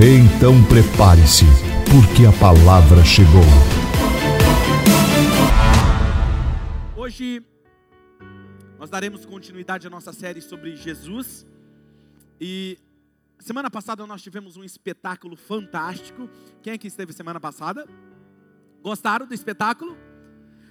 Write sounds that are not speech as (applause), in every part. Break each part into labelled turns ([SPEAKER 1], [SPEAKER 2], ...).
[SPEAKER 1] Então prepare-se, porque a palavra chegou.
[SPEAKER 2] Hoje nós daremos continuidade à nossa série sobre Jesus. E semana passada nós tivemos um espetáculo fantástico. Quem é que esteve semana passada? Gostaram do espetáculo?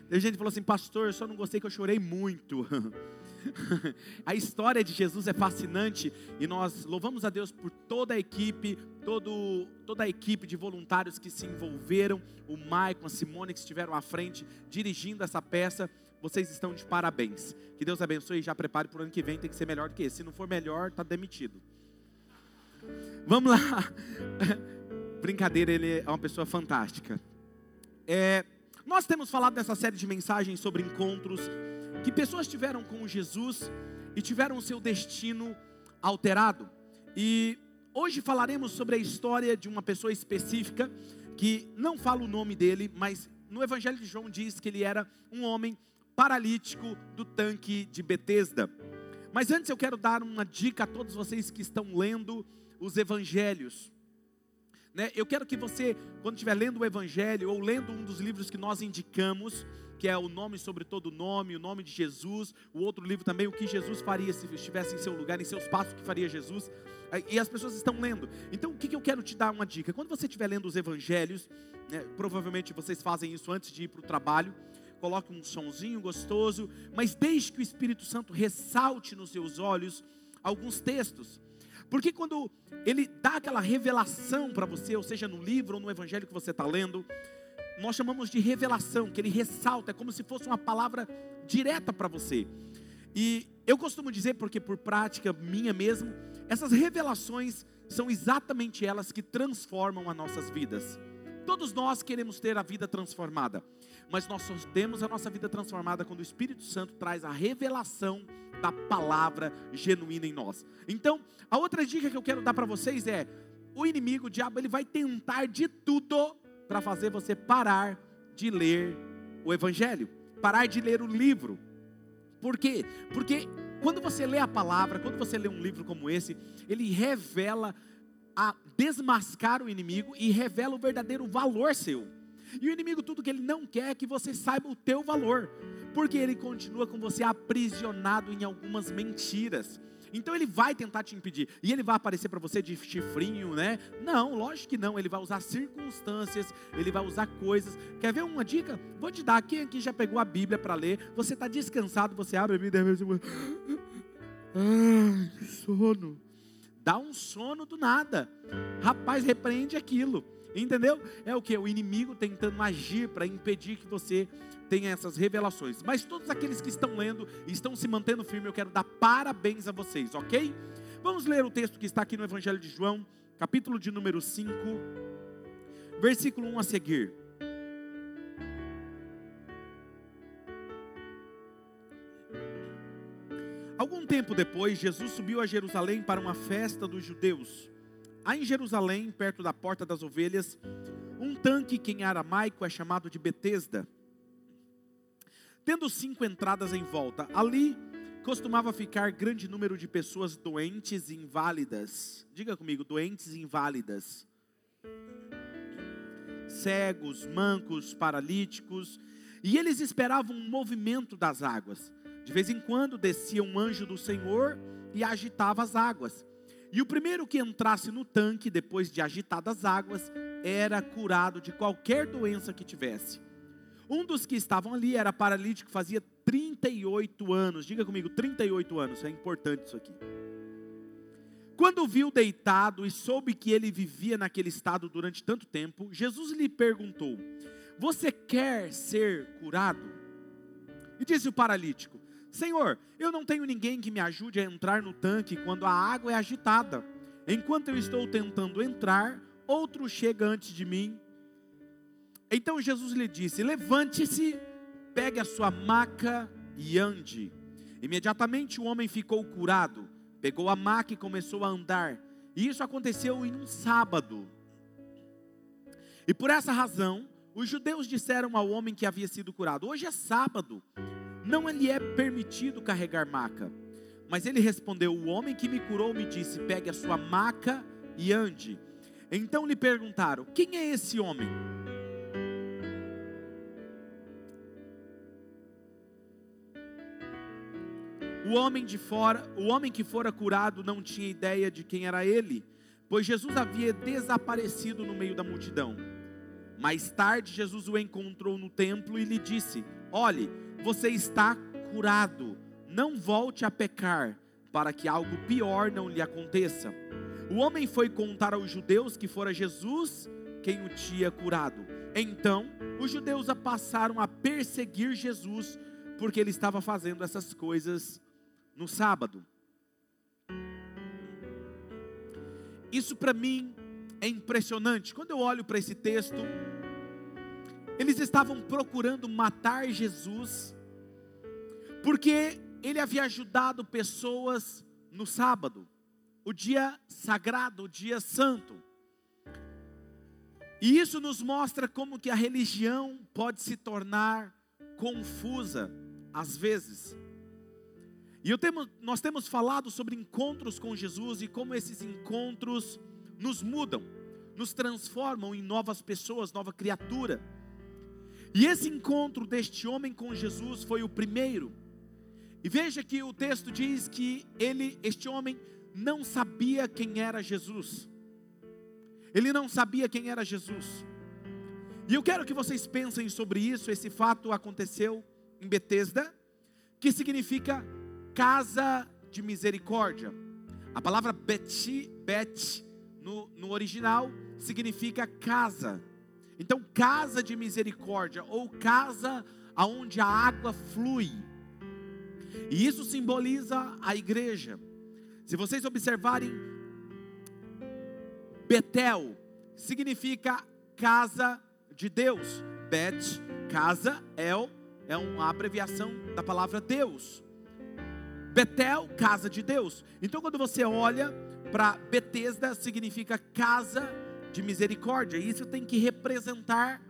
[SPEAKER 2] Tem gente que falou assim, pastor, eu só não gostei que eu chorei muito. (laughs) (laughs) a história de Jesus é fascinante e nós louvamos a Deus por toda a equipe, todo, toda a equipe de voluntários que se envolveram, o Maicon, a Simone que estiveram à frente dirigindo essa peça. Vocês estão de parabéns. Que Deus abençoe e já prepare para o ano que vem, tem que ser melhor do que esse. Se não for melhor, está demitido. Vamos lá. (laughs) Brincadeira, ele é uma pessoa fantástica. É, nós temos falado dessa série de mensagens sobre encontros que pessoas tiveram com Jesus e tiveram o seu destino alterado. E hoje falaremos sobre a história de uma pessoa específica que não fala o nome dele, mas no Evangelho de João diz que ele era um homem paralítico do tanque de Betesda. Mas antes eu quero dar uma dica a todos vocês que estão lendo os evangelhos. Né? Eu quero que você, quando estiver lendo o evangelho ou lendo um dos livros que nós indicamos, que é o nome sobre todo nome, o nome de Jesus, o outro livro também, o que Jesus faria se estivesse em seu lugar, em seus passos, o que faria Jesus. E as pessoas estão lendo. Então, o que, eu quero te dar uma dica? Quando você estiver lendo os evangelhos, né, provavelmente vocês fazem isso antes de ir para o trabalho, coloque um sonzinho gostoso, mas deixe que o Espírito Santo ressalte nos seus olhos alguns textos. Porque quando ele dá aquela revelação para você, ou seja, no livro ou no evangelho que você está lendo, nós chamamos de revelação, que ele ressalta, é como se fosse uma palavra direta para você. E eu costumo dizer, porque por prática minha mesmo, essas revelações são exatamente elas que transformam as nossas vidas. Todos nós queremos ter a vida transformada, mas nós só temos a nossa vida transformada quando o Espírito Santo traz a revelação da palavra genuína em nós. Então, a outra dica que eu quero dar para vocês é: o inimigo, o diabo, ele vai tentar de tudo para fazer você parar de ler o Evangelho, parar de ler o livro. Por quê? Porque quando você lê a palavra, quando você lê um livro como esse, ele revela a desmascar o inimigo e revela o verdadeiro valor seu. E o inimigo, tudo que ele não quer é que você saiba o teu valor, porque ele continua com você aprisionado em algumas mentiras. Então ele vai tentar te impedir. E ele vai aparecer para você de chifrinho, né? Não, lógico que não. Ele vai usar circunstâncias, ele vai usar coisas. Quer ver uma dica? Vou te dar. Quem aqui já pegou a Bíblia para ler? Você está descansado, você abre a Bíblia e que sono. Dá um sono do nada. Rapaz, repreende aquilo. Entendeu? É o que? O inimigo tentando agir para impedir que você tenha essas revelações. Mas todos aqueles que estão lendo e estão se mantendo firme, eu quero dar parabéns a vocês, ok? Vamos ler o texto que está aqui no Evangelho de João, capítulo de número 5, versículo 1 a seguir. Algum tempo depois, Jesus subiu a Jerusalém para uma festa dos judeus. Há em Jerusalém, perto da porta das ovelhas, um tanque que em aramaico é chamado de Betesda, tendo cinco entradas em volta. Ali costumava ficar grande número de pessoas doentes e inválidas. Diga comigo, doentes e inválidas. Cegos, mancos, paralíticos, e eles esperavam um movimento das águas. De vez em quando descia um anjo do Senhor e agitava as águas. E o primeiro que entrasse no tanque, depois de agitadas águas, era curado de qualquer doença que tivesse. Um dos que estavam ali era paralítico, fazia 38 anos. Diga comigo, 38 anos, é importante isso aqui. Quando viu deitado e soube que ele vivia naquele estado durante tanto tempo, Jesus lhe perguntou: Você quer ser curado? E disse o paralítico: Senhor, eu não tenho ninguém que me ajude a entrar no tanque quando a água é agitada. Enquanto eu estou tentando entrar, outro chega antes de mim. Então Jesus lhe disse: Levante-se, pegue a sua maca e ande. Imediatamente o homem ficou curado, pegou a maca e começou a andar. E isso aconteceu em um sábado. E por essa razão, os judeus disseram ao homem que havia sido curado: Hoje é sábado, não lhe é permitido carregar maca. Mas ele respondeu: O homem que me curou me disse: Pegue a sua maca e ande. Então lhe perguntaram: Quem é esse homem? O homem de fora, o homem que fora curado não tinha ideia de quem era ele, pois Jesus havia desaparecido no meio da multidão. Mais tarde, Jesus o encontrou no templo e lhe disse: Olhe, você está curado, não volte a pecar, para que algo pior não lhe aconteça. O homem foi contar aos judeus que fora Jesus quem o tinha curado. Então, os judeus passaram a perseguir Jesus, porque ele estava fazendo essas coisas no sábado. Isso para mim é impressionante. Quando eu olho para esse texto, eles estavam procurando matar Jesus, porque ele havia ajudado pessoas no sábado, o dia sagrado, o dia santo. E isso nos mostra como que a religião pode se tornar confusa às vezes. E nós temos falado sobre encontros com Jesus e como esses encontros nos mudam, nos transformam em novas pessoas, nova criatura. E esse encontro deste homem com Jesus foi o primeiro. E veja que o texto diz que ele, este homem, não sabia quem era Jesus. Ele não sabia quem era Jesus. E eu quero que vocês pensem sobre isso. Esse fato aconteceu em Betesda, que significa casa de misericórdia. A palavra beti, bet, no, no original, significa casa. Então, casa de misericórdia, ou casa aonde a água flui. E isso simboliza a igreja. Se vocês observarem, Betel significa casa de Deus. Bet, casa, El, é uma abreviação da palavra Deus. Betel, casa de Deus. Então, quando você olha para Betesda, significa casa de misericórdia. E isso tem que representar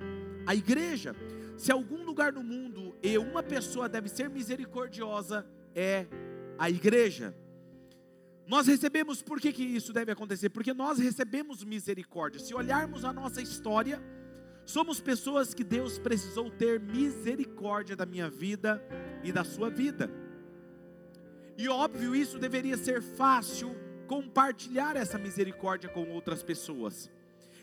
[SPEAKER 2] a igreja. Se algum lugar no mundo e uma pessoa deve ser misericordiosa, é a igreja. Nós recebemos, por que, que isso deve acontecer? Porque nós recebemos misericórdia. Se olharmos a nossa história, somos pessoas que Deus precisou ter misericórdia da minha vida e da sua vida. E óbvio, isso deveria ser fácil compartilhar essa misericórdia com outras pessoas.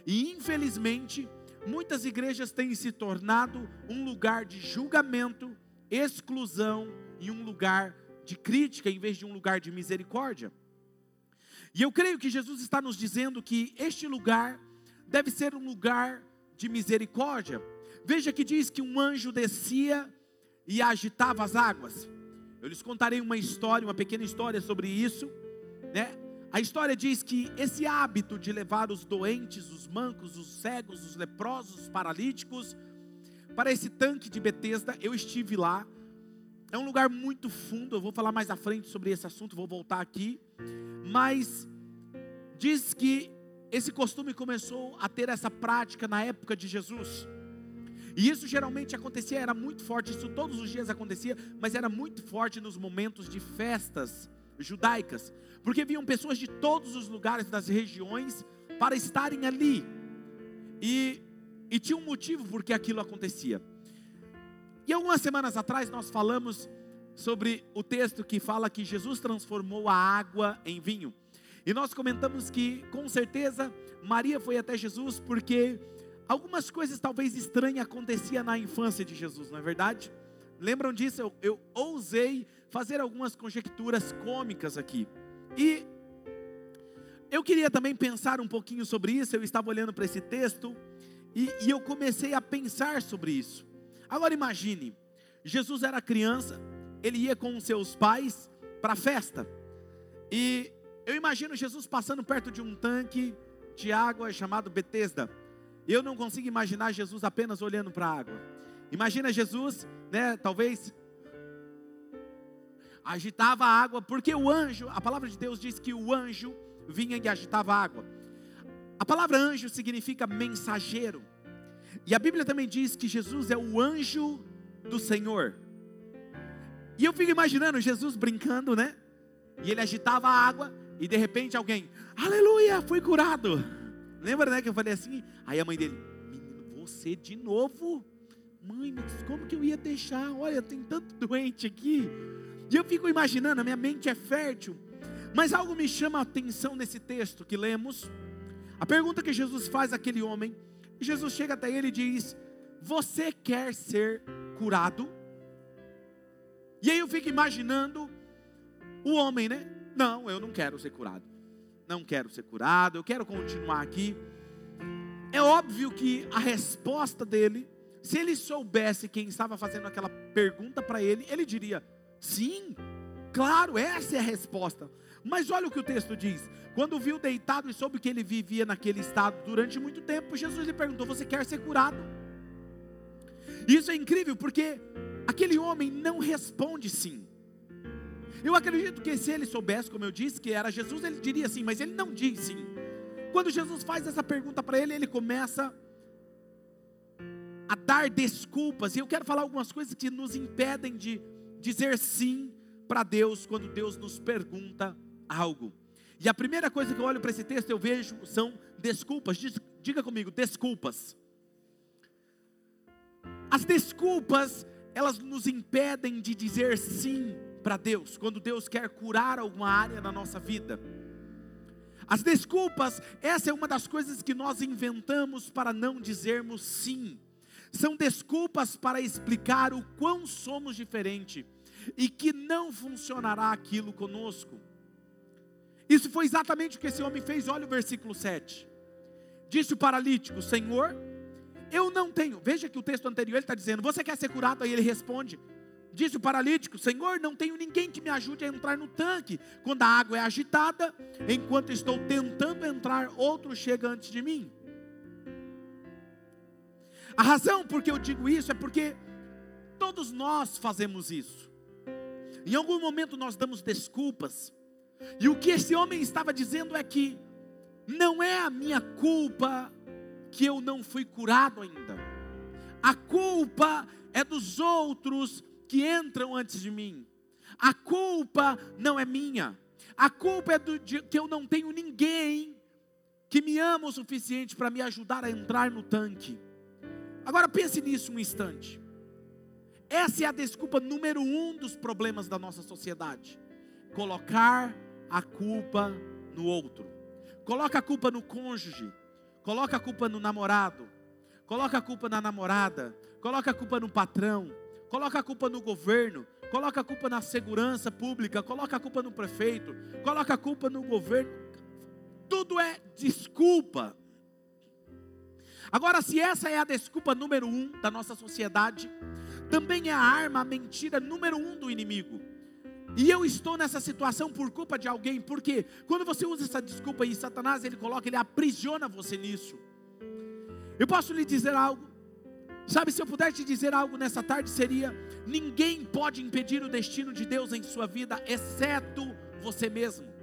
[SPEAKER 2] E infelizmente, muitas igrejas têm se tornado um lugar de julgamento, exclusão e um lugar de crítica em vez de um lugar de misericórdia. E eu creio que Jesus está nos dizendo que este lugar deve ser um lugar de misericórdia. Veja que diz que um anjo descia e agitava as águas. Eu lhes contarei uma história, uma pequena história sobre isso, né? A história diz que esse hábito de levar os doentes, os mancos, os cegos, os leprosos, os paralíticos para esse tanque de Betesda, eu estive lá. É um lugar muito fundo, eu vou falar mais à frente sobre esse assunto, vou voltar aqui. Mas diz que esse costume começou a ter essa prática na época de Jesus. E isso geralmente acontecia, era muito forte, isso todos os dias acontecia, mas era muito forte nos momentos de festas judaicas, porque vinham pessoas de todos os lugares das regiões para estarem ali. E, e tinha um motivo por que aquilo acontecia. E algumas semanas atrás nós falamos sobre o texto que fala que Jesus transformou a água em vinho. E nós comentamos que, com certeza, Maria foi até Jesus porque Algumas coisas talvez estranhas aconteciam na infância de Jesus, não é verdade? Lembram disso? Eu, eu ousei fazer algumas conjecturas cômicas aqui. E eu queria também pensar um pouquinho sobre isso. Eu estava olhando para esse texto e, e eu comecei a pensar sobre isso. Agora imagine: Jesus era criança, ele ia com seus pais para a festa. E eu imagino Jesus passando perto de um tanque de água chamado Betesda. Eu não consigo imaginar Jesus apenas olhando para a água. Imagina Jesus, né, talvez agitava a água, porque o anjo, a palavra de Deus diz que o anjo vinha e agitava a água. A palavra anjo significa mensageiro. E a Bíblia também diz que Jesus é o anjo do Senhor. E eu fico imaginando Jesus brincando, né? E ele agitava a água e de repente alguém, aleluia, fui curado. Lembra, né, que eu falei assim? Aí a mãe dele, menino, você de novo? Mãe, mas como que eu ia deixar? Olha, tem tanto doente aqui. E eu fico imaginando, a minha mente é fértil. Mas algo me chama a atenção nesse texto que lemos. A pergunta que Jesus faz àquele homem, Jesus chega até ele e diz: Você quer ser curado? E aí eu fico imaginando o homem, né? Não, eu não quero ser curado. Não quero ser curado, eu quero continuar aqui. É óbvio que a resposta dele, se ele soubesse quem estava fazendo aquela pergunta para ele, ele diria: Sim, claro, essa é a resposta. Mas olha o que o texto diz: quando viu deitado e soube que ele vivia naquele estado durante muito tempo, Jesus lhe perguntou: Você quer ser curado? Isso é incrível porque aquele homem não responde sim. Eu acredito que se ele soubesse, como eu disse, que era Jesus, ele diria sim, mas ele não diz sim. Quando Jesus faz essa pergunta para ele, ele começa a dar desculpas, e eu quero falar algumas coisas que nos impedem de dizer sim para Deus quando Deus nos pergunta algo. E a primeira coisa que eu olho para esse texto eu vejo são desculpas. Diga comigo, desculpas. As desculpas, elas nos impedem de dizer sim para Deus, quando Deus quer curar alguma área na nossa vida. As desculpas, essa é uma das coisas que nós inventamos para não dizermos sim. São desculpas para explicar o quão somos diferentes e que não funcionará aquilo conosco. Isso foi exatamente o que esse homem fez, olha o versículo 7. Disse o paralítico: Senhor, eu não tenho. Veja que o texto anterior ele está dizendo: Você quer ser curado? Aí ele responde: Disse o paralítico: Senhor, não tenho ninguém que me ajude a entrar no tanque. Quando a água é agitada, enquanto estou tentando entrar, outro chega antes de mim. A razão por que eu digo isso é porque todos nós fazemos isso. Em algum momento nós damos desculpas. E o que esse homem estava dizendo é que não é a minha culpa que eu não fui curado ainda. A culpa é dos outros que entram antes de mim. A culpa não é minha. A culpa é do, de, que eu não tenho ninguém que me ama o suficiente para me ajudar a entrar no tanque. Agora pense nisso um instante. Essa é a desculpa número um dos problemas da nossa sociedade: colocar a culpa no outro. Coloca a culpa no cônjuge, coloca a culpa no namorado, coloca a culpa na namorada, coloca a culpa no patrão, coloca a culpa no governo, coloca a culpa na segurança pública, coloca a culpa no prefeito, coloca a culpa no governo. Tudo é desculpa. Agora, se essa é a desculpa número um da nossa sociedade, também é a arma, a mentira número um do inimigo. E eu estou nessa situação por culpa de alguém, porque quando você usa essa desculpa e Satanás ele coloca, ele aprisiona você nisso. Eu posso lhe dizer algo, sabe, se eu puder te dizer algo nessa tarde, seria: ninguém pode impedir o destino de Deus em sua vida, exceto você mesmo.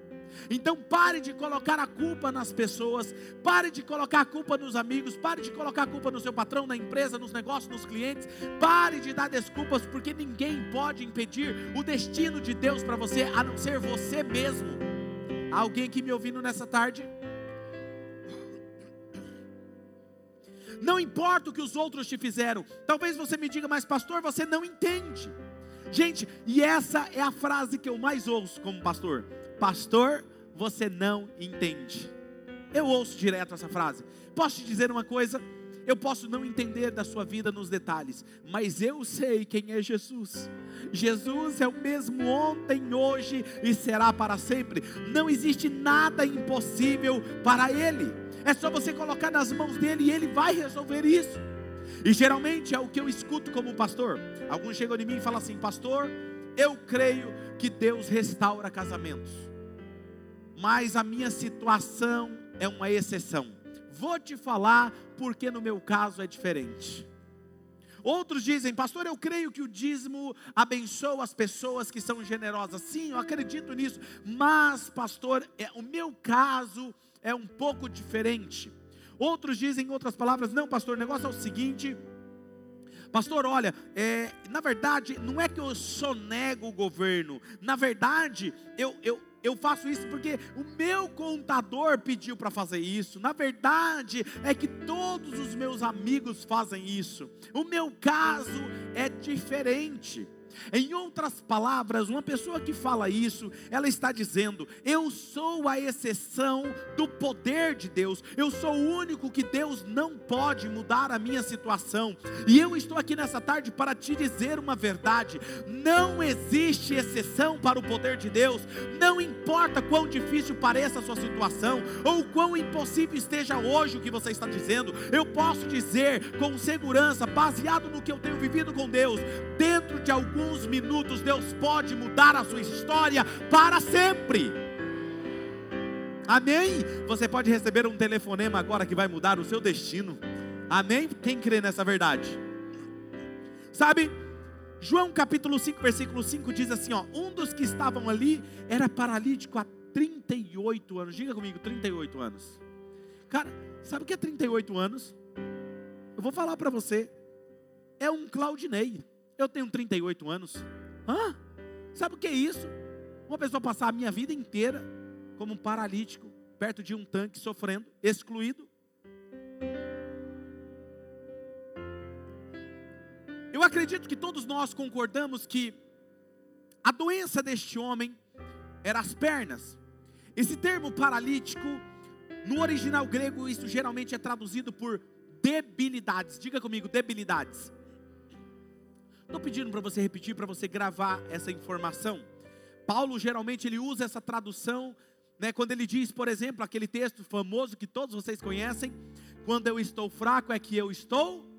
[SPEAKER 2] Então pare de colocar a culpa nas pessoas, pare de colocar a culpa nos amigos, pare de colocar a culpa no seu patrão, na empresa, nos negócios, nos clientes. Pare de dar desculpas, porque ninguém pode impedir o destino de Deus para você, a não ser você mesmo. Alguém que me ouvindo nessa tarde? Não importa o que os outros te fizeram. Talvez você me diga, mas pastor, você não entende. Gente, e essa é a frase que eu mais ouço como pastor. Pastor, você não entende. Eu ouço direto essa frase. Posso te dizer uma coisa? Eu posso não entender da sua vida nos detalhes, mas eu sei quem é Jesus. Jesus é o mesmo ontem, hoje e será para sempre. Não existe nada impossível para Ele. É só você colocar nas mãos dele e Ele vai resolver isso. E geralmente é o que eu escuto como pastor. Alguns chegam em mim e falam assim: Pastor, eu creio que Deus restaura casamentos mas a minha situação é uma exceção. Vou te falar porque no meu caso é diferente. Outros dizem, pastor, eu creio que o dízimo abençoa as pessoas que são generosas. Sim, eu acredito nisso. Mas, pastor, é, o meu caso é um pouco diferente. Outros dizem, em outras palavras, não, pastor, o negócio é o seguinte. Pastor, olha, é, na verdade, não é que eu sonego o governo. Na verdade, eu, eu, eu faço isso porque o meu contador pediu para fazer isso. Na verdade, é que todos os meus amigos fazem isso. O meu caso é diferente. Em outras palavras, uma pessoa que fala isso, ela está dizendo: Eu sou a exceção do poder de Deus, eu sou o único que Deus não pode mudar a minha situação. E eu estou aqui nessa tarde para te dizer uma verdade: não existe exceção para o poder de Deus, não importa quão difícil pareça a sua situação, ou quão impossível esteja hoje o que você está dizendo, eu posso dizer com segurança, baseado no que eu tenho vivido com Deus, dentro de algum alguns minutos Deus pode mudar a sua história para sempre. Amém? Você pode receber um telefonema agora que vai mudar o seu destino. Amém? Quem crê nessa verdade? Sabe, João capítulo 5, versículo 5 diz assim: ó, um dos que estavam ali era paralítico há 38 anos. Diga comigo, 38 anos. Cara, sabe o que é 38 anos? Eu vou falar para você. É um Claudinei. Eu tenho 38 anos. Hã? Sabe o que é isso? Uma pessoa passar a minha vida inteira como um paralítico, perto de um tanque, sofrendo, excluído. Eu acredito que todos nós concordamos que a doença deste homem era as pernas. Esse termo paralítico, no original grego, isso geralmente é traduzido por debilidades. Diga comigo, debilidades. Estou pedindo para você repetir, para você gravar essa informação. Paulo geralmente ele usa essa tradução, né, quando ele diz, por exemplo, aquele texto famoso que todos vocês conhecem: quando eu estou fraco é que eu estou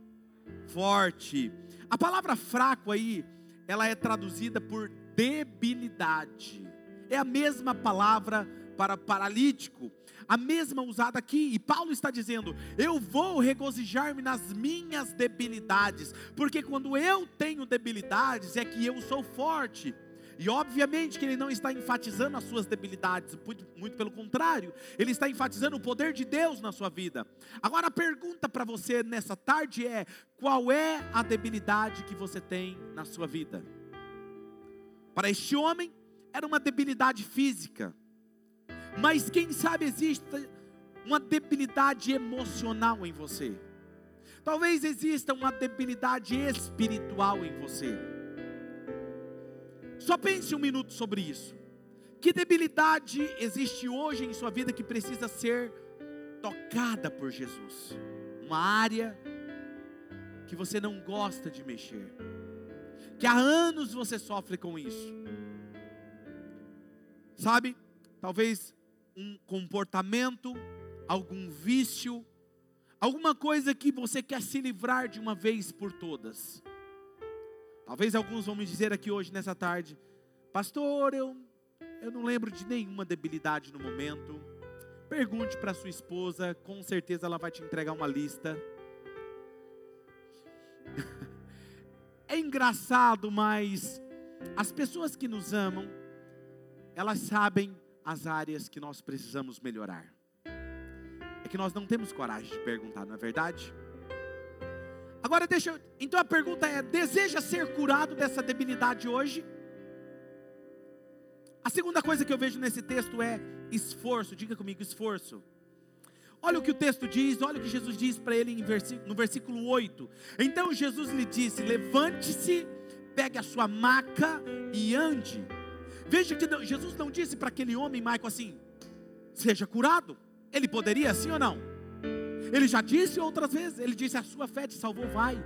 [SPEAKER 2] forte. A palavra fraco aí, ela é traduzida por debilidade. É a mesma palavra para paralítico a mesma usada aqui, e Paulo está dizendo: Eu vou regozijar-me nas minhas debilidades, porque quando eu tenho debilidades é que eu sou forte. E obviamente que ele não está enfatizando as suas debilidades, muito, muito, pelo contrário, ele está enfatizando o poder de Deus na sua vida. Agora a pergunta para você nessa tarde é: qual é a debilidade que você tem na sua vida? Para este homem, era uma debilidade física. Mas quem sabe existe uma debilidade emocional em você. Talvez exista uma debilidade espiritual em você. Só pense um minuto sobre isso. Que debilidade existe hoje em sua vida que precisa ser tocada por Jesus? Uma área que você não gosta de mexer, que há anos você sofre com isso. Sabe? Talvez um comportamento, algum vício, alguma coisa que você quer se livrar de uma vez por todas. Talvez alguns vão me dizer aqui hoje, nessa tarde, pastor, eu, eu não lembro de nenhuma debilidade no momento. Pergunte para sua esposa, com certeza ela vai te entregar uma lista. (laughs) é engraçado, mas as pessoas que nos amam, elas sabem as áreas que nós precisamos melhorar. É que nós não temos coragem de perguntar, não é verdade? Agora deixa eu, então a pergunta é: deseja ser curado dessa debilidade hoje? A segunda coisa que eu vejo nesse texto é esforço. Diga comigo, esforço. Olha o que o texto diz, olha o que Jesus diz para ele no versículo 8. Então Jesus lhe disse: Levante-se, pegue a sua maca e ande. Veja que Jesus não disse para aquele homem, Michael, assim: seja curado. Ele poderia, sim ou não? Ele já disse outras vezes, ele disse: a sua fé te salvou, vai.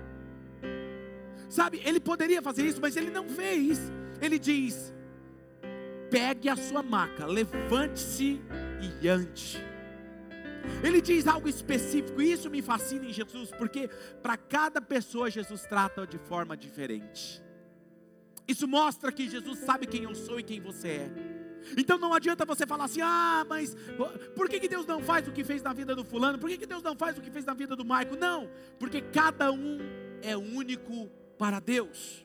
[SPEAKER 2] Sabe, ele poderia fazer isso, mas ele não fez. Ele diz: pegue a sua maca, levante-se e ande. Ele diz algo específico, e isso me fascina em Jesus, porque para cada pessoa Jesus trata de forma diferente. Isso mostra que Jesus sabe quem eu sou e quem você é. Então não adianta você falar assim: ah, mas por que, que Deus não faz o que fez na vida do fulano? Por que, que Deus não faz o que fez na vida do Maico? Não, porque cada um é único para Deus.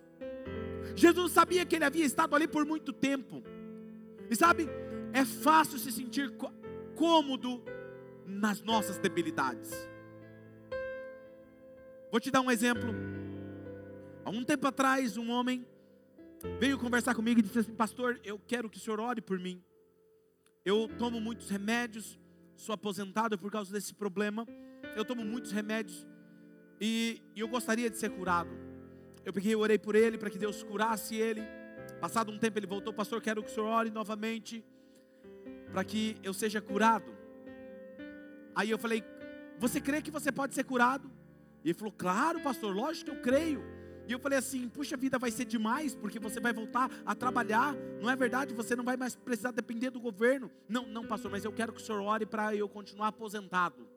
[SPEAKER 2] Jesus sabia que ele havia estado ali por muito tempo, e sabe, é fácil se sentir cômodo nas nossas debilidades. Vou te dar um exemplo. Há um tempo atrás, um homem veio conversar comigo e disse assim: Pastor, eu quero que o senhor ore por mim. Eu tomo muitos remédios, sou aposentado por causa desse problema. Eu tomo muitos remédios e, e eu gostaria de ser curado. Eu peguei, orei por ele para que Deus curasse ele. Passado um tempo ele voltou, pastor, quero que o senhor ore novamente para que eu seja curado. Aí eu falei, você crê que você pode ser curado? E ele falou, claro, pastor, lógico que eu creio. E eu falei assim: puxa vida, vai ser demais, porque você vai voltar a trabalhar, não é verdade? Você não vai mais precisar depender do governo. Não, não, pastor, mas eu quero que o senhor ore para eu continuar aposentado.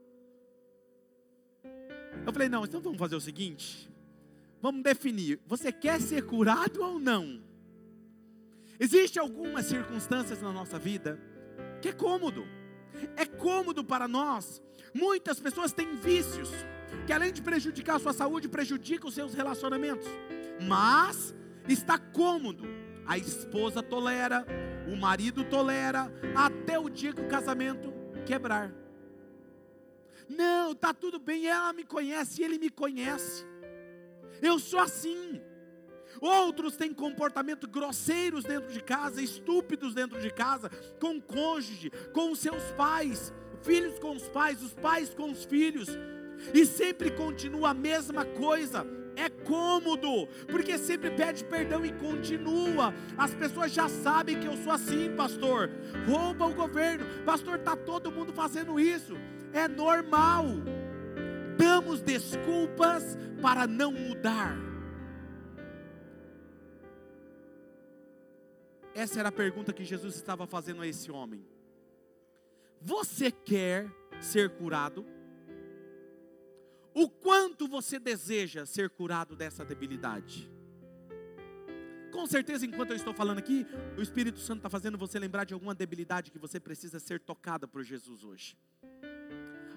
[SPEAKER 2] Eu falei: não, então vamos fazer o seguinte: vamos definir, você quer ser curado ou não? Existem algumas circunstâncias na nossa vida que é cômodo, é cômodo para nós. Muitas pessoas têm vícios que além de prejudicar a sua saúde, prejudica os seus relacionamentos. Mas está cômodo. A esposa tolera, o marido tolera, até o dia que o casamento quebrar. Não, tá tudo bem, ela me conhece, ele me conhece. Eu sou assim. Outros têm comportamento grosseiros dentro de casa, estúpidos dentro de casa, com o cônjuge, com os seus pais, filhos com os pais, os pais com os filhos e sempre continua a mesma coisa. É cômodo, porque sempre pede perdão e continua. As pessoas já sabem que eu sou assim, pastor. Rouba o governo, pastor, está todo mundo fazendo isso. É normal. Damos desculpas para não mudar. Essa era a pergunta que Jesus estava fazendo a esse homem. Você quer ser curado? O quanto você deseja ser curado dessa debilidade. Com certeza, enquanto eu estou falando aqui, o Espírito Santo está fazendo você lembrar de alguma debilidade que você precisa ser tocada por Jesus hoje.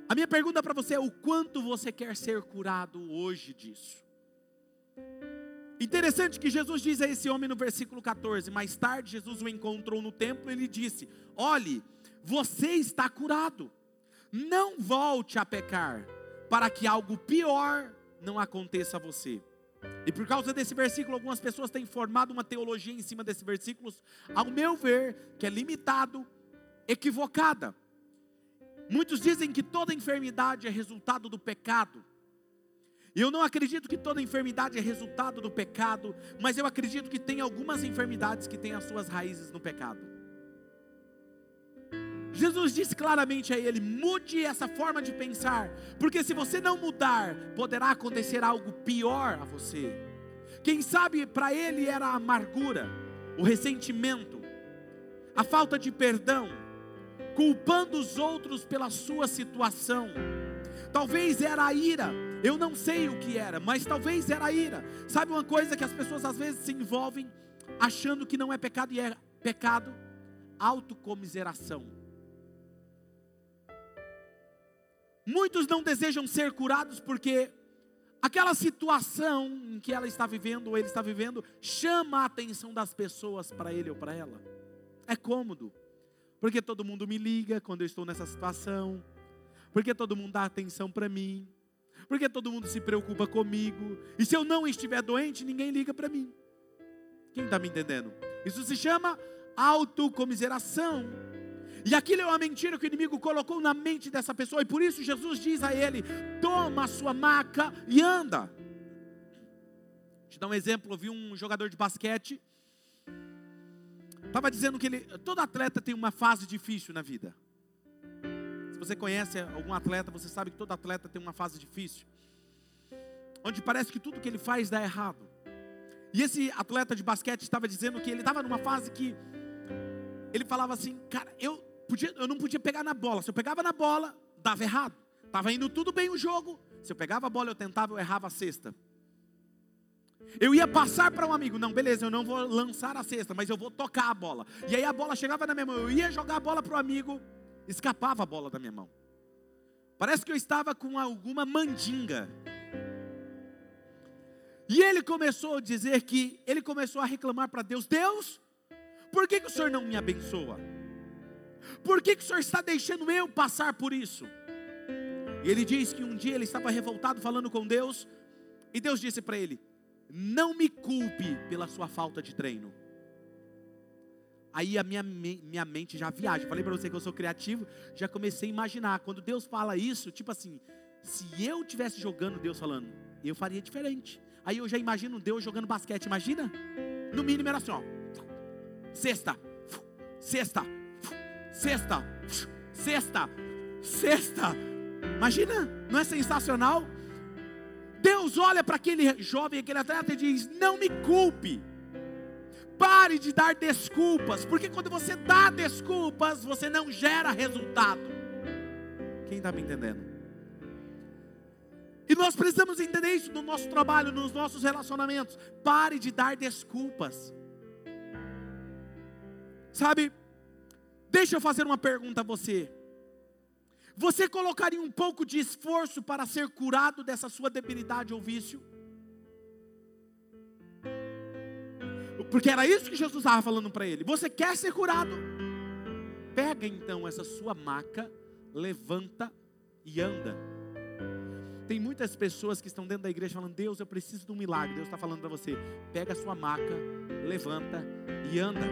[SPEAKER 2] A minha pergunta para você é: o quanto você quer ser curado hoje disso? Interessante que Jesus diz a esse homem no versículo 14: Mais tarde, Jesus o encontrou no templo e lhe disse: Olhe, você está curado, não volte a pecar para que algo pior não aconteça a você. E por causa desse versículo, algumas pessoas têm formado uma teologia em cima desse versículo, ao meu ver, que é limitado, equivocada. Muitos dizem que toda enfermidade é resultado do pecado. Eu não acredito que toda enfermidade é resultado do pecado, mas eu acredito que tem algumas enfermidades que têm as suas raízes no pecado. Jesus disse claramente a ele: mude essa forma de pensar, porque se você não mudar, poderá acontecer algo pior a você. Quem sabe para ele era a amargura, o ressentimento, a falta de perdão, culpando os outros pela sua situação. Talvez era a ira, eu não sei o que era, mas talvez era a ira. Sabe uma coisa que as pessoas às vezes se envolvem achando que não é pecado e é pecado? Autocomiseração. Muitos não desejam ser curados porque aquela situação em que ela está vivendo ou ele está vivendo chama a atenção das pessoas para ele ou para ela. É cômodo, porque todo mundo me liga quando eu estou nessa situação, porque todo mundo dá atenção para mim, porque todo mundo se preocupa comigo, e se eu não estiver doente, ninguém liga para mim. Quem está me entendendo? Isso se chama autocomiseração. E aquilo é uma mentira que o inimigo colocou na mente dessa pessoa, e por isso Jesus diz a ele: toma a sua maca e anda. Te dar um exemplo: eu vi um jogador de basquete, estava dizendo que ele, todo atleta tem uma fase difícil na vida. Se você conhece algum atleta, você sabe que todo atleta tem uma fase difícil, onde parece que tudo que ele faz dá errado. E esse atleta de basquete estava dizendo que ele estava numa fase que ele falava assim, cara, eu podia, eu não podia pegar na bola. Se eu pegava na bola, dava errado. Estava indo tudo bem o jogo. Se eu pegava a bola, eu tentava, eu errava a cesta. Eu ia passar para um amigo, não, beleza, eu não vou lançar a cesta, mas eu vou tocar a bola. E aí a bola chegava na minha mão, eu ia jogar a bola para o amigo, escapava a bola da minha mão. Parece que eu estava com alguma mandinga. E ele começou a dizer que, ele começou a reclamar para Deus: Deus, por que, que o Senhor não me abençoa? Por que, que o Senhor está deixando eu passar por isso? E ele diz que um dia ele estava revoltado falando com Deus, e Deus disse para ele: Não me culpe pela sua falta de treino. Aí a minha, minha mente já viaja. Falei para você que eu sou criativo, já comecei a imaginar. Quando Deus fala isso, tipo assim, se eu tivesse jogando, Deus falando, eu faria diferente. Aí eu já imagino Deus jogando basquete, imagina? No mínimo era assim, ó. Sexta, sexta, sexta, sexta, sexta. Imagina, não é sensacional? Deus olha para aquele jovem, aquele atleta e diz: Não me culpe. Pare de dar desculpas, porque quando você dá desculpas, você não gera resultado. Quem está me entendendo? E nós precisamos entender isso no nosso trabalho, nos nossos relacionamentos. Pare de dar desculpas. Sabe, deixa eu fazer uma pergunta a você. Você colocaria um pouco de esforço para ser curado dessa sua debilidade ou vício? Porque era isso que Jesus estava falando para ele. Você quer ser curado? Pega então essa sua maca, levanta e anda. Tem muitas pessoas que estão dentro da igreja falando: Deus, eu preciso de um milagre. Deus está falando para você: pega a sua maca, levanta e anda.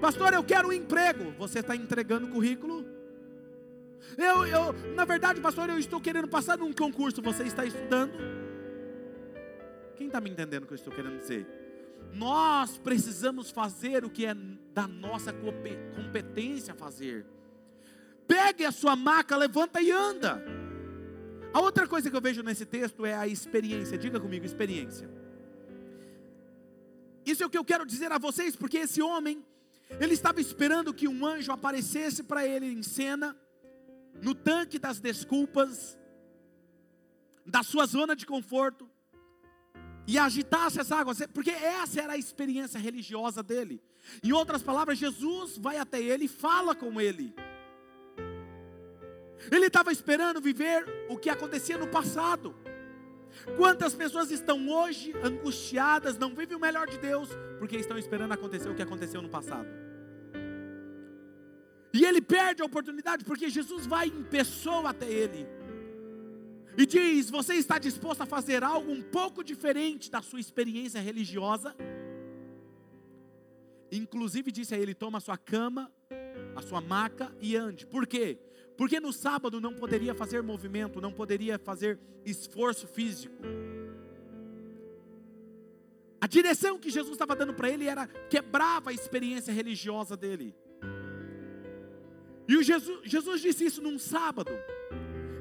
[SPEAKER 2] Pastor, eu quero um emprego. Você está entregando currículo? Eu, eu, na verdade, pastor, eu estou querendo passar num concurso. Você está estudando? Quem está me entendendo o que eu estou querendo dizer? Nós precisamos fazer o que é da nossa competência fazer. Pegue a sua maca, levanta e anda. A outra coisa que eu vejo nesse texto é a experiência. Diga comigo, experiência. Isso é o que eu quero dizer a vocês, porque esse homem, ele estava esperando que um anjo aparecesse para ele em cena, no tanque das desculpas, da sua zona de conforto, e agitasse as águas, porque essa era a experiência religiosa dele. Em outras palavras, Jesus vai até ele e fala com ele. Ele estava esperando viver o que acontecia no passado. Quantas pessoas estão hoje angustiadas, não vivem o melhor de Deus, porque estão esperando acontecer o que aconteceu no passado. E ele perde a oportunidade, porque Jesus vai em pessoa até ele e diz: Você está disposto a fazer algo um pouco diferente da sua experiência religiosa? Inclusive disse a ele: Toma a sua cama, a sua maca e ande. Por quê? Porque no sábado não poderia fazer movimento, não poderia fazer esforço físico. A direção que Jesus estava dando para ele era quebrava a experiência religiosa dele. E o Jesus, Jesus disse isso num sábado.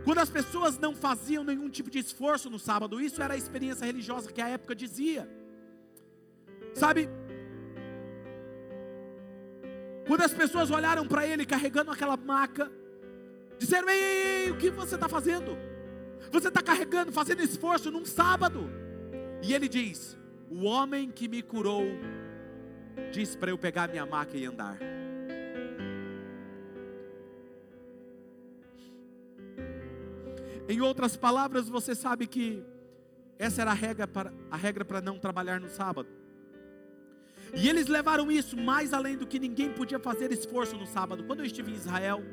[SPEAKER 2] Quando as pessoas não faziam nenhum tipo de esforço no sábado, isso era a experiência religiosa que a época dizia. Sabe? Quando as pessoas olharam para ele carregando aquela maca, disseram: ei, ei, ei o que você está fazendo? Você está carregando, fazendo esforço num sábado. E ele diz: O homem que me curou disse para eu pegar minha maca e andar. Em outras palavras, você sabe que essa era a regra para, a regra para não trabalhar no sábado. E eles levaram isso mais além do que ninguém podia fazer esforço no sábado. Quando eu estive em Israel,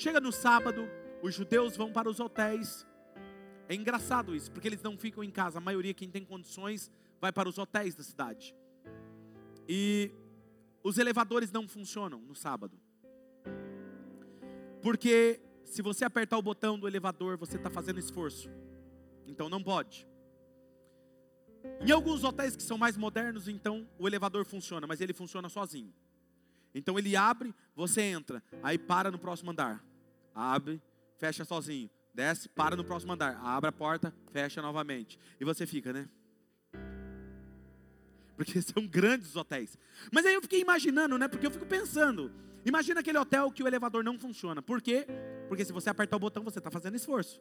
[SPEAKER 2] chega no sábado, os judeus vão para os hotéis. É engraçado isso, porque eles não ficam em casa. A maioria, quem tem condições, vai para os hotéis da cidade. E os elevadores não funcionam no sábado. Porque se você apertar o botão do elevador, você está fazendo esforço. Então não pode. Em alguns hotéis que são mais modernos, então o elevador funciona, mas ele funciona sozinho. Então ele abre, você entra, aí para no próximo andar. Abre, fecha sozinho. Desce, para no próximo andar. Abre a porta, fecha novamente. E você fica, né? Porque (laughs) são grandes hotéis. Mas aí eu fiquei imaginando, né? Porque eu fico pensando. Imagina aquele hotel que o elevador não funciona. Por quê? Porque se você apertar o botão, você está fazendo esforço.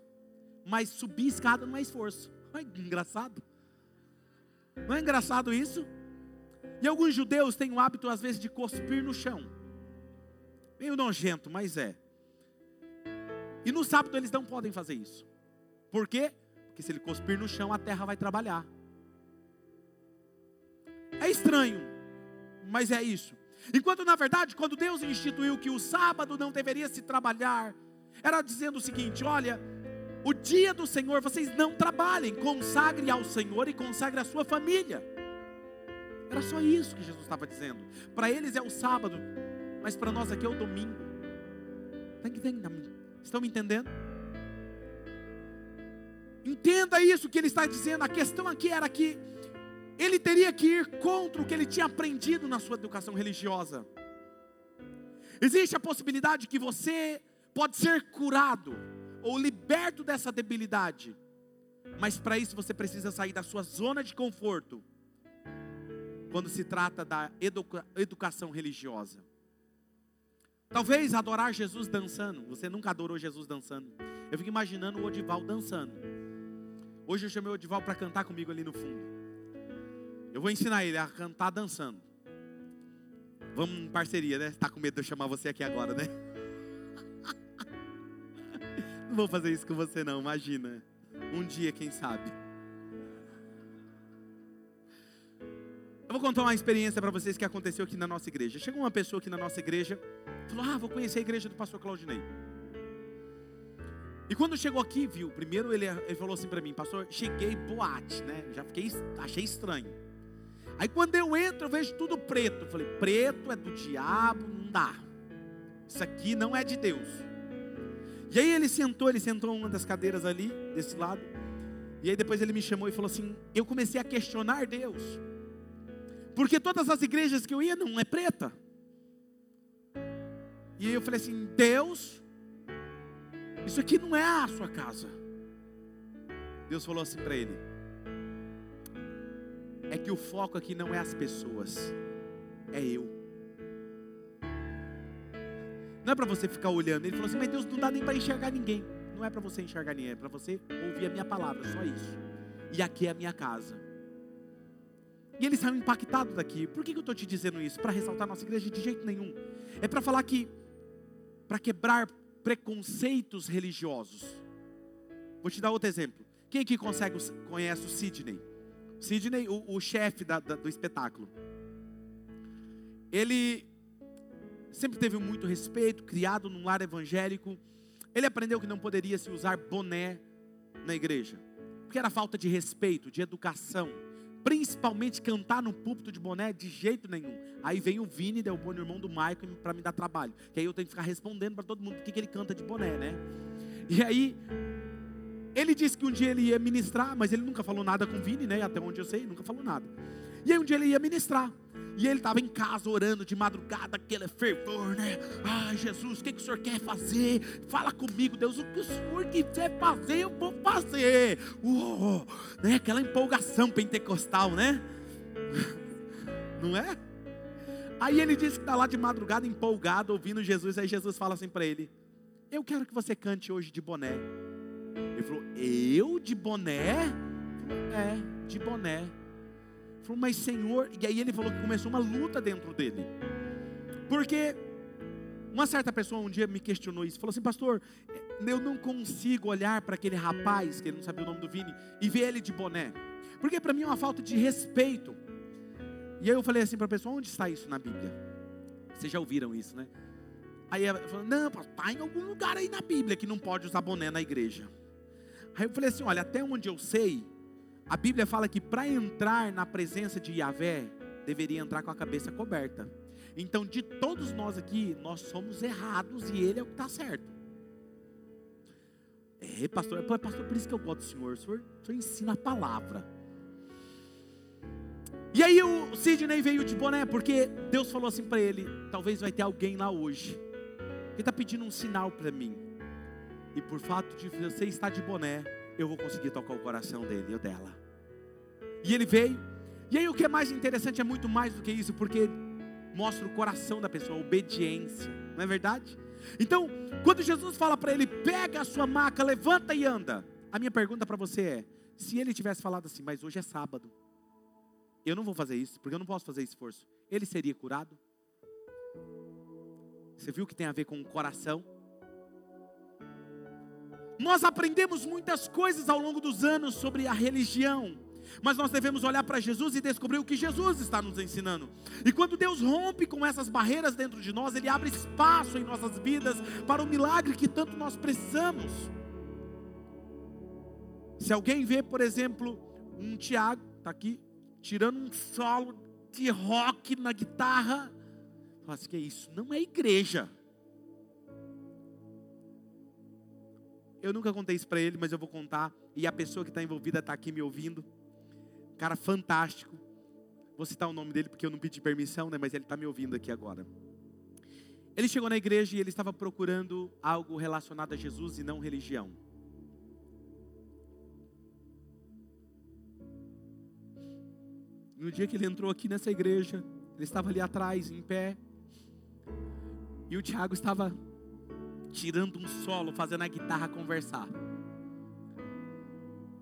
[SPEAKER 2] Mas subir escada não é esforço. Não é engraçado? Não é engraçado isso? E alguns judeus têm o hábito, às vezes, de cuspir no chão. Meio nojento, mas é. E no sábado eles não podem fazer isso. Por quê? Porque se ele cuspir no chão, a terra vai trabalhar. É estranho, mas é isso. Enquanto na verdade, quando Deus instituiu que o sábado não deveria se trabalhar, era dizendo o seguinte: olha, o dia do Senhor vocês não trabalhem, consagre ao Senhor e consagre a sua família. Era só isso que Jesus estava dizendo. Para eles é o sábado, mas para nós aqui é o domingo. Estão me entendendo? Entenda isso que ele está dizendo. A questão aqui era que ele teria que ir contra o que ele tinha aprendido na sua educação religiosa. Existe a possibilidade que você pode ser curado ou liberto dessa debilidade, mas para isso você precisa sair da sua zona de conforto. Quando se trata da educa educação religiosa, talvez adorar Jesus dançando. Você nunca adorou Jesus dançando? Eu fico imaginando o Odival dançando. Hoje eu chamei o Odival para cantar comigo ali no fundo. Eu vou ensinar ele a cantar dançando. Vamos em parceria, né? Está com medo de eu chamar você aqui agora, né? (laughs) Não vou fazer isso com você não, imagina. Um dia, quem sabe. Eu vou contar uma experiência para vocês que aconteceu aqui na nossa igreja. Chegou uma pessoa aqui na nossa igreja, falou: "Ah, vou conhecer a igreja do pastor Claudinei". E quando chegou aqui, viu? Primeiro ele, ele falou assim para mim: "Pastor, cheguei boate, né? Já fiquei achei estranho". Aí quando eu entro, eu vejo tudo preto. Eu falei, preto é do diabo, não dá. Isso aqui não é de Deus. E aí ele sentou, ele sentou uma das cadeiras ali, desse lado. E aí depois ele me chamou e falou assim: eu comecei a questionar Deus. Porque todas as igrejas que eu ia não é preta. E eu falei assim: Deus, isso aqui não é a sua casa. Deus falou assim para ele: é que o foco aqui não é as pessoas, é eu. Não é para você ficar olhando. Ele falou assim: Mas Deus não dá nem para enxergar ninguém. Não é para você enxergar ninguém, é para você ouvir a minha palavra, só isso. E aqui é a minha casa. E eles saiu impactados daqui. Por que, que eu estou te dizendo isso? Para ressaltar nossa igreja? De jeito nenhum. É para falar que, para quebrar preconceitos religiosos. Vou te dar outro exemplo. Quem aqui consegue, conhece o Sidney? Sidney, o, o chefe da, da, do espetáculo, ele sempre teve muito respeito, criado num lar evangélico. Ele aprendeu que não poderia se usar boné na igreja, porque era falta de respeito, de educação. Principalmente cantar no púlpito de boné de jeito nenhum. Aí vem o Vini, deu o irmão do Michael, para me dar trabalho. Que aí eu tenho que ficar respondendo para todo mundo porque que ele canta de boné, né? E aí ele disse que um dia ele ia ministrar, mas ele nunca falou nada com o Vini, né? Até onde eu sei, nunca falou nada. E aí um dia ele ia ministrar. E ele estava em casa orando de madrugada, aquele fervor, né? Ah, Jesus, o que, que o senhor quer fazer? Fala comigo, Deus, o que o senhor quiser fazer, eu vou fazer. Uou, né? Aquela empolgação pentecostal, né? (laughs) Não é? Aí ele disse que está lá de madrugada empolgado, ouvindo Jesus. Aí Jesus fala assim para ele: Eu quero que você cante hoje de boné. Ele falou, eu de boné? é, de boné. Falou, mas Senhor, e aí ele falou que começou uma luta dentro dele. Porque uma certa pessoa um dia me questionou isso, falou assim, pastor, eu não consigo olhar para aquele rapaz, que ele não sabia o nome do Vini, e ver ele de boné. Porque para mim é uma falta de respeito. E aí eu falei assim para a pessoa, onde está isso na Bíblia? Vocês já ouviram isso, né? Aí ela falou, não, está em algum lugar aí na Bíblia que não pode usar boné na igreja. Aí eu falei assim: olha, até onde eu sei, a Bíblia fala que para entrar na presença de Yahvé, deveria entrar com a cabeça coberta. Então, de todos nós aqui, nós somos errados e ele é o que está certo. É, pastor, é pastor, por isso que eu gosto do Senhor. O Senhor, o senhor ensina a palavra. E aí o Sidney veio de boné, porque Deus falou assim para ele: talvez vai ter alguém lá hoje, que está pedindo um sinal para mim. E por fato de você estar de boné, eu vou conseguir tocar o coração dele ou dela. E ele veio. E aí o que é mais interessante é muito mais do que isso, porque mostra o coração da pessoa, a obediência, não é verdade? Então, quando Jesus fala para ele, pega a sua maca, levanta e anda. A minha pergunta para você é: Se ele tivesse falado assim, mas hoje é sábado, eu não vou fazer isso, porque eu não posso fazer esforço, ele seria curado? Você viu que tem a ver com o coração? Nós aprendemos muitas coisas ao longo dos anos sobre a religião, mas nós devemos olhar para Jesus e descobrir o que Jesus está nos ensinando. E quando Deus rompe com essas barreiras dentro de nós, Ele abre espaço em nossas vidas para o milagre que tanto nós precisamos. Se alguém vê, por exemplo, um Tiago, está aqui, tirando um solo de rock na guitarra, fala assim: que é isso? Não é igreja. Eu nunca contei isso para ele, mas eu vou contar. E a pessoa que está envolvida está aqui me ouvindo. Cara fantástico. Vou citar o nome dele porque eu não pedi permissão, né? Mas ele está me ouvindo aqui agora. Ele chegou na igreja e ele estava procurando algo relacionado a Jesus e não religião. No dia que ele entrou aqui nessa igreja, ele estava ali atrás, em pé. E o Tiago estava tirando um solo, fazendo a guitarra conversar.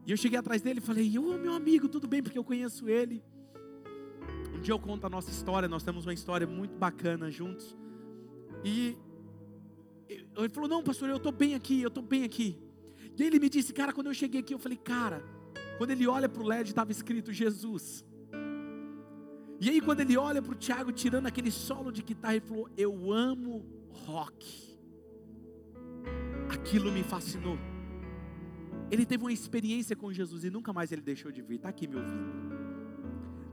[SPEAKER 2] E eu cheguei atrás dele e falei: Ô meu amigo, tudo bem? Porque eu conheço ele. Um dia eu conto a nossa história, nós temos uma história muito bacana juntos. E ele falou: Não, pastor, eu estou bem aqui, eu estou bem aqui. E ele me disse: Cara, quando eu cheguei aqui, eu falei: Cara, quando ele olha para o LED, estava escrito Jesus. E aí, quando ele olha para o Tiago tirando aquele solo de guitarra, ele falou: Eu amo rock aquilo me fascinou. Ele teve uma experiência com Jesus e nunca mais ele deixou de vir. Está aqui me ouvindo.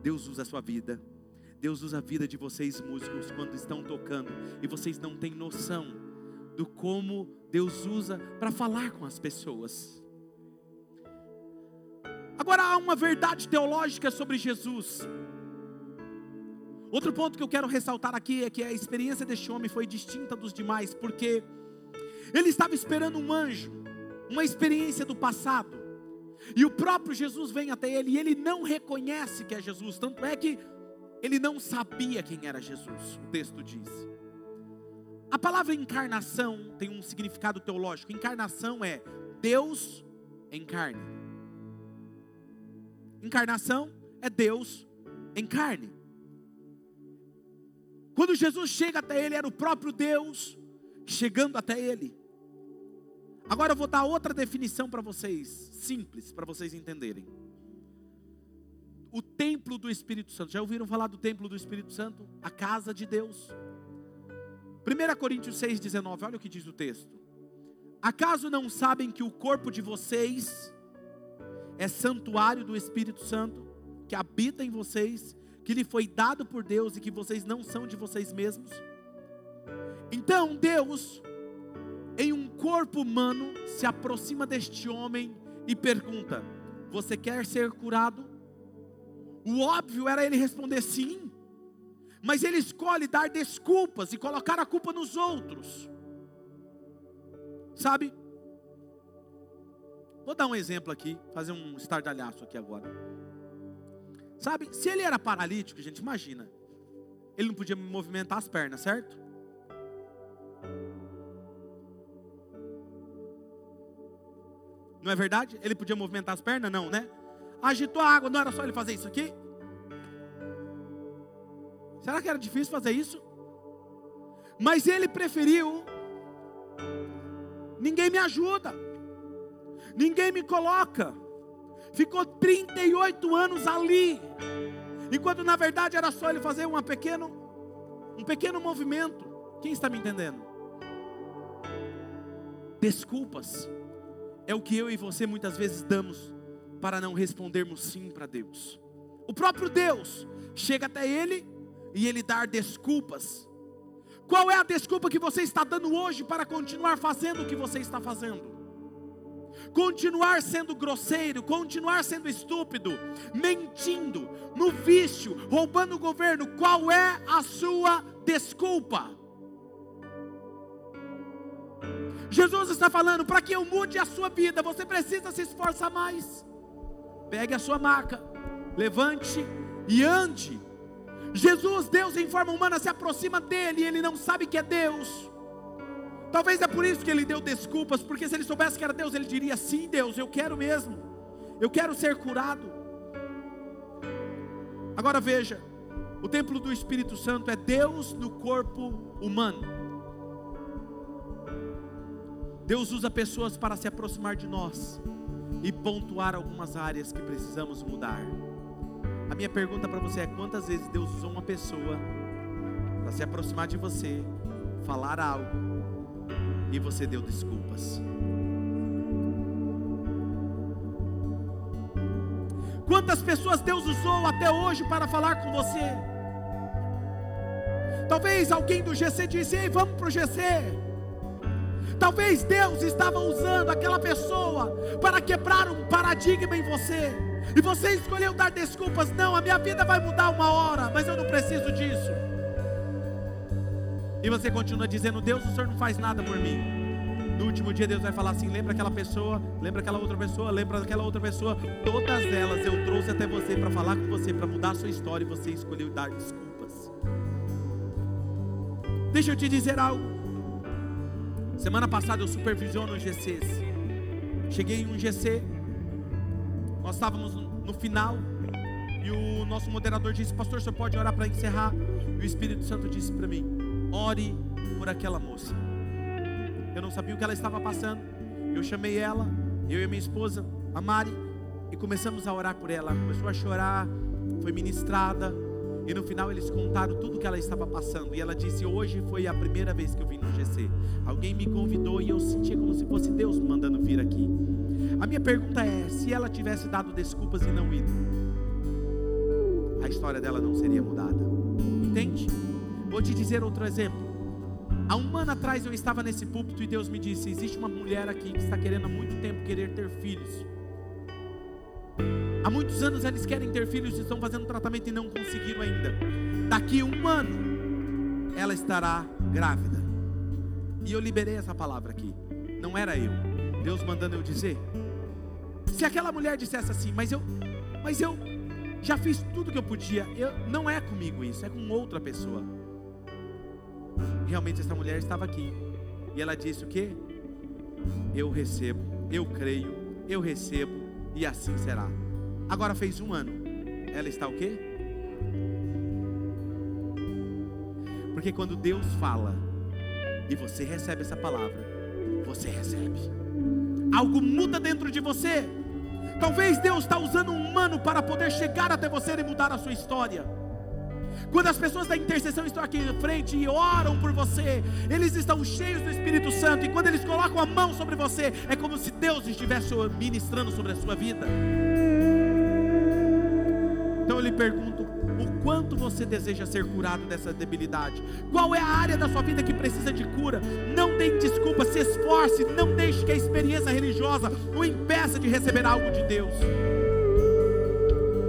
[SPEAKER 2] Deus usa a sua vida. Deus usa a vida de vocês músicos quando estão tocando e vocês não têm noção do como Deus usa para falar com as pessoas. Agora há uma verdade teológica sobre Jesus. Outro ponto que eu quero ressaltar aqui é que a experiência deste homem foi distinta dos demais, porque ele estava esperando um anjo, uma experiência do passado. E o próprio Jesus vem até ele e ele não reconhece que é Jesus, tanto é que ele não sabia quem era Jesus, o texto diz. A palavra encarnação tem um significado teológico. Encarnação é Deus em carne. Encarnação é Deus em carne. Quando Jesus chega até ele, era o próprio Deus chegando até ele. Agora eu vou dar outra definição para vocês, simples, para vocês entenderem. O templo do Espírito Santo. Já ouviram falar do templo do Espírito Santo? A casa de Deus. 1 Coríntios 6,19, olha o que diz o texto. Acaso não sabem que o corpo de vocês é santuário do Espírito Santo, que habita em vocês, que lhe foi dado por Deus e que vocês não são de vocês mesmos? Então Deus em um corpo humano, se aproxima deste homem e pergunta: Você quer ser curado? O óbvio era ele responder sim, mas ele escolhe dar desculpas e colocar a culpa nos outros. Sabe? Vou dar um exemplo aqui, fazer um estardalhaço aqui agora. Sabe, se ele era paralítico, gente, imagina. Ele não podia movimentar as pernas, certo? Não é verdade? Ele podia movimentar as pernas? Não, né? Agitou a água, não era só ele fazer isso aqui? Será que era difícil fazer isso? Mas ele preferiu. Ninguém me ajuda. Ninguém me coloca. Ficou 38 anos ali. Enquanto na verdade era só ele fazer uma pequeno, um pequeno movimento. Quem está me entendendo? Desculpas é o que eu e você muitas vezes damos para não respondermos sim para Deus. O próprio Deus chega até Ele e Ele dá desculpas. Qual é a desculpa que você está dando hoje para continuar fazendo o que você está fazendo? Continuar sendo grosseiro, continuar sendo estúpido, mentindo, no vício, roubando o governo, qual é a sua desculpa? Jesus está falando: para que eu mude a sua vida, você precisa se esforçar mais. Pegue a sua maca, levante e ande. Jesus, Deus em forma humana, se aproxima dele e ele não sabe que é Deus. Talvez é por isso que ele deu desculpas, porque se ele soubesse que era Deus, ele diria: Sim, Deus, eu quero mesmo. Eu quero ser curado. Agora veja, o templo do Espírito Santo é Deus no corpo humano. Deus usa pessoas para se aproximar de nós e pontuar algumas áreas que precisamos mudar. A minha pergunta para você é: quantas vezes Deus usou uma pessoa para se aproximar de você, falar algo e você deu desculpas? Quantas pessoas Deus usou até hoje para falar com você? Talvez alguém do GC disse: Ei, vamos para o GC. Talvez Deus estava usando aquela pessoa para quebrar um paradigma em você. E você escolheu dar desculpas. Não, a minha vida vai mudar uma hora, mas eu não preciso disso. E você continua dizendo: Deus, o Senhor não faz nada por mim. No último dia, Deus vai falar assim: lembra aquela pessoa, lembra aquela outra pessoa, lembra aquela outra pessoa. Todas elas eu trouxe até você para falar com você, para mudar a sua história, e você escolheu dar desculpas. Deixa eu te dizer algo. Semana passada eu supervisiono GCs. Cheguei em um GC, nós estávamos no final, e o nosso moderador disse: Pastor, você pode orar para encerrar? E o Espírito Santo disse para mim: Ore por aquela moça. Eu não sabia o que ela estava passando. Eu chamei ela, eu e minha esposa, a Mari, e começamos a orar por ela. Começou a chorar, foi ministrada. E no final eles contaram tudo que ela estava passando. E ela disse: Hoje foi a primeira vez que eu vim no GC. Alguém me convidou e eu sentia como se fosse Deus mandando vir aqui. A minha pergunta é: se ela tivesse dado desculpas e não ido, a história dela não seria mudada. Entende? Vou te dizer outro exemplo. Há um ano atrás eu estava nesse púlpito e Deus me disse: existe uma mulher aqui que está querendo há muito tempo querer ter filhos. Há muitos anos eles querem ter filhos e estão fazendo tratamento e não conseguiram ainda. Daqui um ano ela estará grávida. E eu liberei essa palavra aqui. Não era eu. Deus mandando eu dizer. Se aquela mulher dissesse assim, mas eu, mas eu já fiz tudo que eu podia. Eu, não é comigo isso, é com outra pessoa. Realmente essa mulher estava aqui. E ela disse o que? Eu recebo, eu creio, eu recebo e assim será. Agora fez um ano. Ela está o quê? Porque quando Deus fala e você recebe essa palavra, você recebe. Algo muda dentro de você. Talvez Deus está usando um humano para poder chegar até você e mudar a sua história. Quando as pessoas da intercessão estão aqui na frente e oram por você, eles estão cheios do Espírito Santo, e quando eles colocam a mão sobre você, é como se Deus estivesse ministrando sobre a sua vida. Pergunto: o quanto você deseja ser curado dessa debilidade? Qual é a área da sua vida que precisa de cura? Não tem desculpa, se esforce, não deixe que a experiência religiosa o impeça de receber algo de Deus.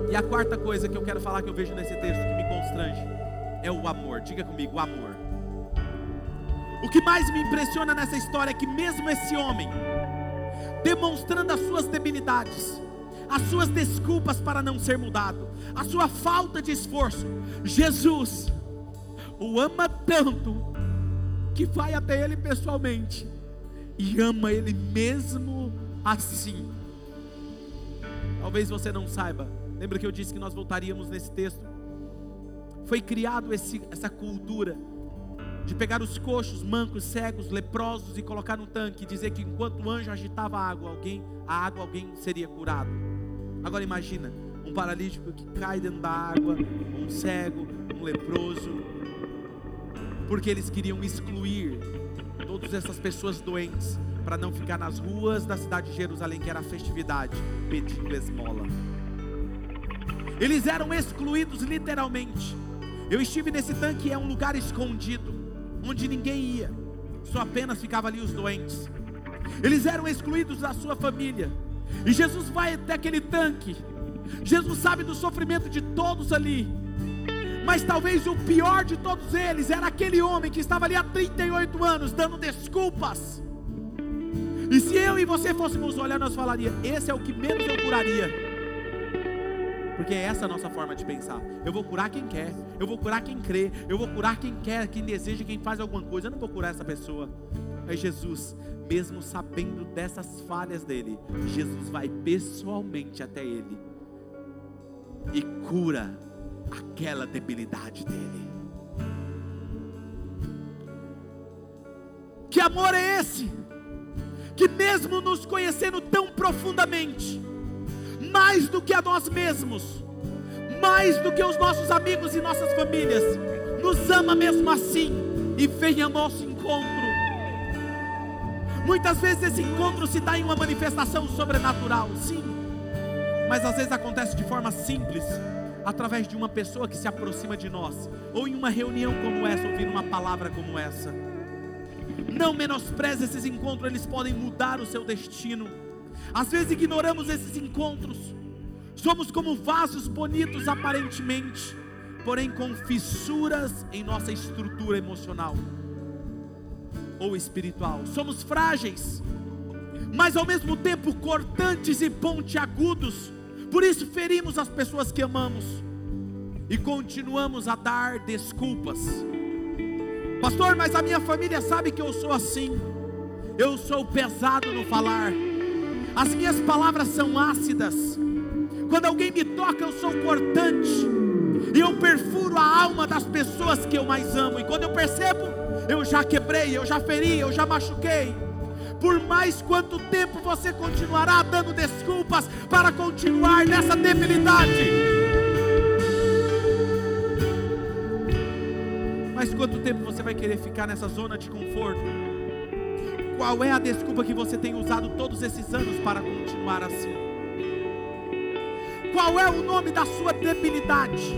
[SPEAKER 2] E a quarta coisa que eu quero falar que eu vejo nesse texto que me constrange é o amor. Diga comigo, o amor. O que mais me impressiona nessa história é que mesmo esse homem, demonstrando as suas debilidades, as suas desculpas para não ser mudado, a sua falta de esforço, Jesus o ama tanto que vai até ele pessoalmente e ama ele mesmo assim. Talvez você não saiba, Lembra que eu disse que nós voltaríamos nesse texto? Foi criado esse, essa cultura de pegar os coxos, mancos, cegos, leprosos e colocar no tanque e dizer que enquanto o anjo agitava a água, alguém, a água alguém seria curado. Agora imagina um paralítico que cai dentro da água, um cego, um leproso, porque eles queriam excluir todas essas pessoas doentes para não ficar nas ruas da cidade de Jerusalém, que era a festividade, pedindo esmola. Eles eram excluídos literalmente. Eu estive nesse tanque, é um lugar escondido, onde ninguém ia, só apenas ficava ali os doentes. Eles eram excluídos da sua família. E Jesus vai até aquele tanque. Jesus sabe do sofrimento de todos ali. Mas talvez o pior de todos eles era aquele homem que estava ali há 38 anos dando desculpas. E se eu e você fôssemos olhar, nós falaríamos: esse é o que menos eu curaria. Porque é essa a nossa forma de pensar. Eu vou curar quem quer, eu vou curar quem crê, eu vou curar quem quer, quem deseja, quem faz alguma coisa. Eu não vou curar essa pessoa. Aí Jesus mesmo sabendo dessas falhas dele, Jesus vai pessoalmente até ele e cura aquela debilidade dele. Que amor é esse? Que mesmo nos conhecendo tão profundamente, mais do que a nós mesmos, mais do que os nossos amigos e nossas famílias, nos ama mesmo assim e vem ao nosso encontro. Muitas vezes esse encontro se dá em uma manifestação sobrenatural, sim, mas às vezes acontece de forma simples, através de uma pessoa que se aproxima de nós, ou em uma reunião como essa, ouvindo uma palavra como essa. Não menospreze esses encontros, eles podem mudar o seu destino. Às vezes ignoramos esses encontros, somos como vasos bonitos aparentemente, porém com fissuras em nossa estrutura emocional ou espiritual. Somos frágeis, mas ao mesmo tempo cortantes e pontiagudos. Por isso ferimos as pessoas que amamos e continuamos a dar desculpas. Pastor, mas a minha família sabe que eu sou assim. Eu sou pesado no falar. As minhas palavras são ácidas. Quando alguém me toca, eu sou cortante. E eu perfuro a alma das pessoas que eu mais amo. E quando eu percebo, eu já quebrei, eu já feri, eu já machuquei. Por mais quanto tempo você continuará dando desculpas para continuar nessa debilidade? Mas quanto tempo você vai querer ficar nessa zona de conforto? Qual é a desculpa que você tem usado todos esses anos para continuar assim? Qual é o nome da sua debilidade?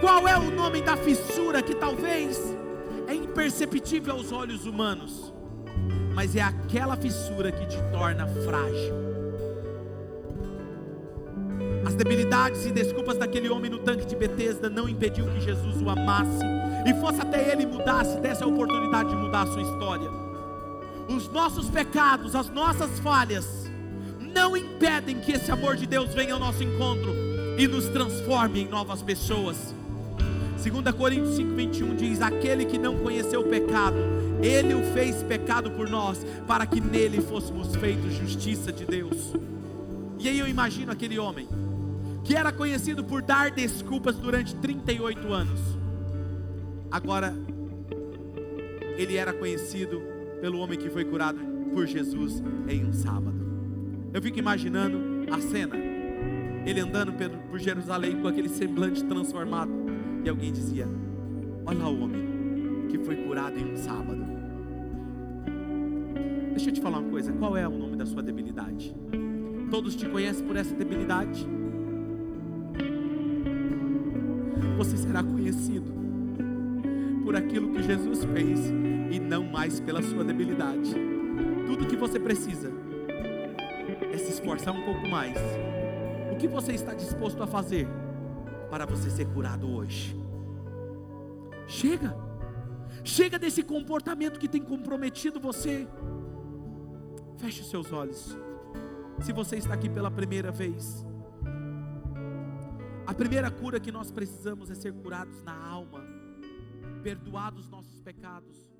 [SPEAKER 2] Qual é o nome da fissura que talvez imperceptível aos olhos humanos, mas é aquela fissura que te torna frágil? As debilidades e desculpas daquele homem no tanque de Betesda não impediu que Jesus o amasse e fosse até ele mudasse, desse a oportunidade de mudar a sua história. Os nossos pecados, as nossas falhas, não impedem que esse amor de Deus venha ao nosso encontro e nos transforme em novas pessoas. 2 Coríntios 5,21 diz: Aquele que não conheceu o pecado, ele o fez pecado por nós, para que nele fôssemos feitos justiça de Deus. E aí eu imagino aquele homem, que era conhecido por dar desculpas durante 38 anos, agora ele era conhecido pelo homem que foi curado por Jesus em um sábado. Eu fico imaginando a cena, ele andando por Jerusalém com aquele semblante transformado e alguém dizia: Olha o homem que foi curado em um sábado. Deixa eu te falar uma coisa: qual é o nome da sua debilidade? Todos te conhecem por essa debilidade. Você será conhecido por aquilo que Jesus fez e não mais pela sua debilidade. Tudo que você precisa é se esforçar um pouco mais. O que você está disposto a fazer? Para você ser curado hoje. Chega, chega desse comportamento que tem comprometido você. Feche seus olhos. Se você está aqui pela primeira vez, a primeira cura que nós precisamos é ser curados na alma, perdoados nossos pecados